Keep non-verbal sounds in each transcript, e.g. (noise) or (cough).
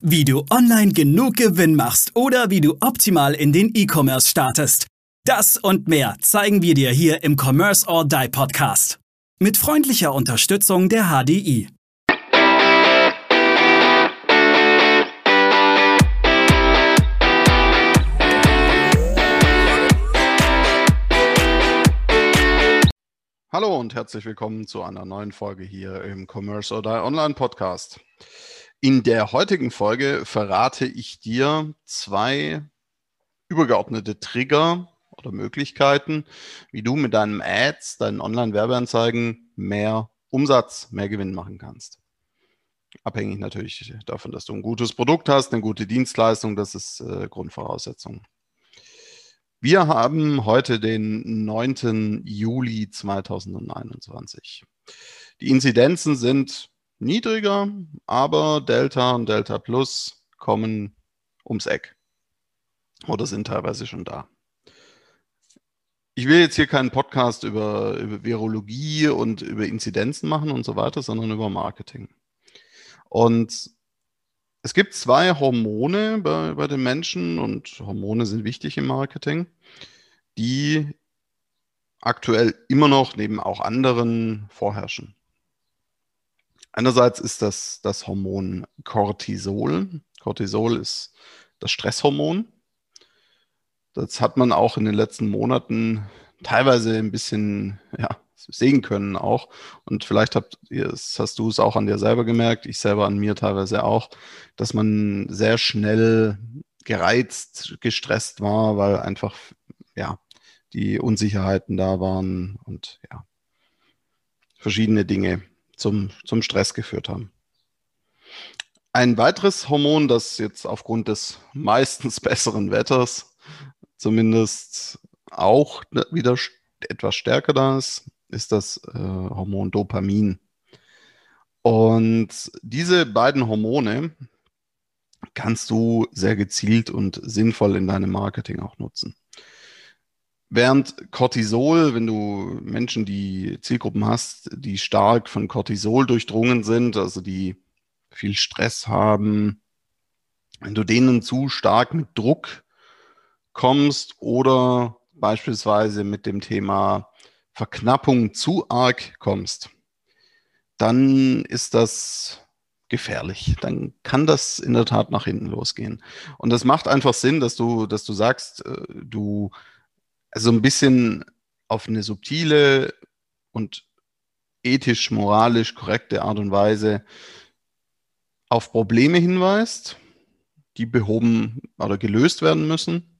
Wie du online genug Gewinn machst oder wie du optimal in den E-Commerce startest. Das und mehr zeigen wir dir hier im Commerce or Die Podcast. Mit freundlicher Unterstützung der HDI. Hallo und herzlich willkommen zu einer neuen Folge hier im Commerce or Die Online Podcast. In der heutigen Folge verrate ich dir zwei übergeordnete Trigger oder Möglichkeiten, wie du mit deinen Ads, deinen Online-Werbeanzeigen mehr Umsatz, mehr Gewinn machen kannst. Abhängig natürlich davon, dass du ein gutes Produkt hast, eine gute Dienstleistung, das ist äh, Grundvoraussetzung. Wir haben heute den 9. Juli 2021. Die Inzidenzen sind niedriger, aber Delta und Delta Plus kommen ums Eck oder sind teilweise schon da. Ich will jetzt hier keinen Podcast über, über Virologie und über Inzidenzen machen und so weiter, sondern über Marketing. Und es gibt zwei Hormone bei, bei den Menschen und Hormone sind wichtig im Marketing, die aktuell immer noch neben auch anderen vorherrschen. Einerseits ist das das Hormon Cortisol. Cortisol ist das Stresshormon. Das hat man auch in den letzten Monaten teilweise ein bisschen ja, sehen können auch. Und vielleicht habt ihr, hast du es auch an dir selber gemerkt, ich selber an mir teilweise auch, dass man sehr schnell gereizt, gestresst war, weil einfach ja die Unsicherheiten da waren und ja verschiedene Dinge zum, zum Stress geführt haben. Ein weiteres Hormon, das jetzt aufgrund des meistens (laughs) besseren Wetters zumindest auch wieder etwas stärker da ist, ist das äh, Hormon Dopamin. Und diese beiden Hormone kannst du sehr gezielt und sinnvoll in deinem Marketing auch nutzen. Während Cortisol, wenn du Menschen, die Zielgruppen hast, die stark von Cortisol durchdrungen sind, also die viel Stress haben, wenn du denen zu stark mit Druck kommst oder beispielsweise mit dem Thema Verknappung zu arg kommst, dann ist das gefährlich. Dann kann das in der Tat nach hinten losgehen. Und das macht einfach Sinn, dass du, dass du sagst, äh, du also ein bisschen auf eine subtile und ethisch, moralisch korrekte Art und Weise auf Probleme hinweist, die behoben oder gelöst werden müssen.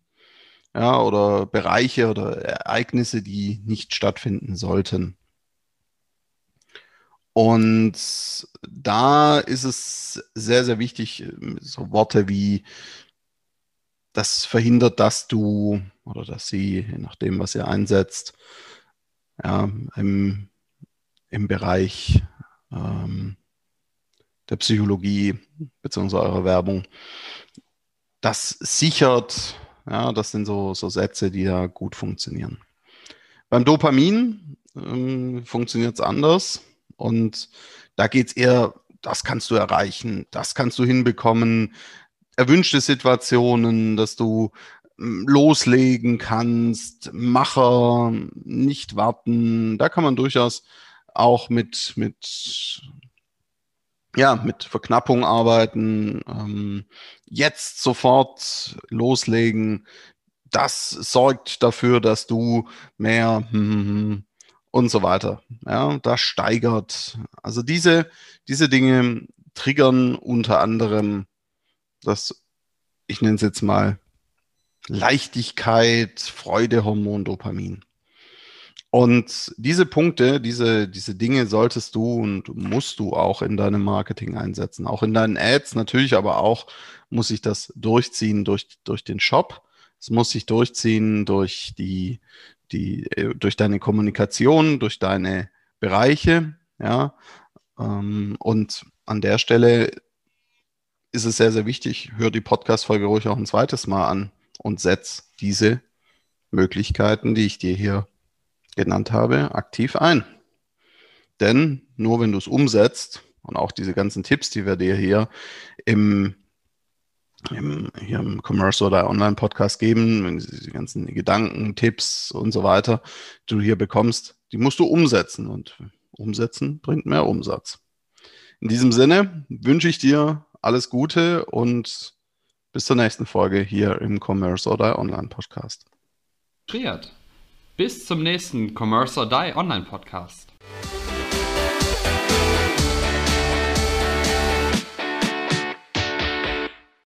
Ja, oder Bereiche oder Ereignisse, die nicht stattfinden sollten. Und da ist es sehr, sehr wichtig, so Worte wie das verhindert, dass du oder dass sie, je nachdem, was ihr einsetzt, ja, im, im Bereich ähm, der Psychologie bzw. eurer Werbung, das sichert, ja, das sind so, so Sätze, die da gut funktionieren. Beim Dopamin ähm, funktioniert es anders und da geht es eher, das kannst du erreichen, das kannst du hinbekommen, erwünschte Situationen, dass du loslegen kannst, Macher, nicht warten. Da kann man durchaus auch mit, mit, ja, mit Verknappung arbeiten, ähm, jetzt sofort loslegen. Das sorgt dafür, dass du mehr hm, hm, und so weiter. Ja, das steigert. Also diese, diese Dinge triggern unter anderem das, ich nenne es jetzt mal Leichtigkeit, Freudehormon, Dopamin. Und diese Punkte, diese, diese Dinge solltest du und musst du auch in deinem Marketing einsetzen. Auch in deinen Ads natürlich, aber auch muss sich das durchziehen durch, durch den Shop. Es muss sich durchziehen durch die, die, äh, durch deine Kommunikation, durch deine Bereiche, ja. Ähm, und an der Stelle ist es sehr, sehr wichtig, hör die Podcast-Folge ruhig auch ein zweites Mal an und setz diese Möglichkeiten, die ich dir hier genannt habe, aktiv ein. Denn nur wenn du es umsetzt und auch diese ganzen Tipps, die wir dir hier im im, hier im Commerce oder Online-Podcast geben, die ganzen Gedanken, Tipps und so weiter, die du hier bekommst, die musst du umsetzen und umsetzen bringt mehr Umsatz. In diesem Sinne wünsche ich dir alles Gute und bis zur nächsten Folge hier im Commerce oder Online Podcast. Bis zum nächsten Commerce or Die Online Podcast.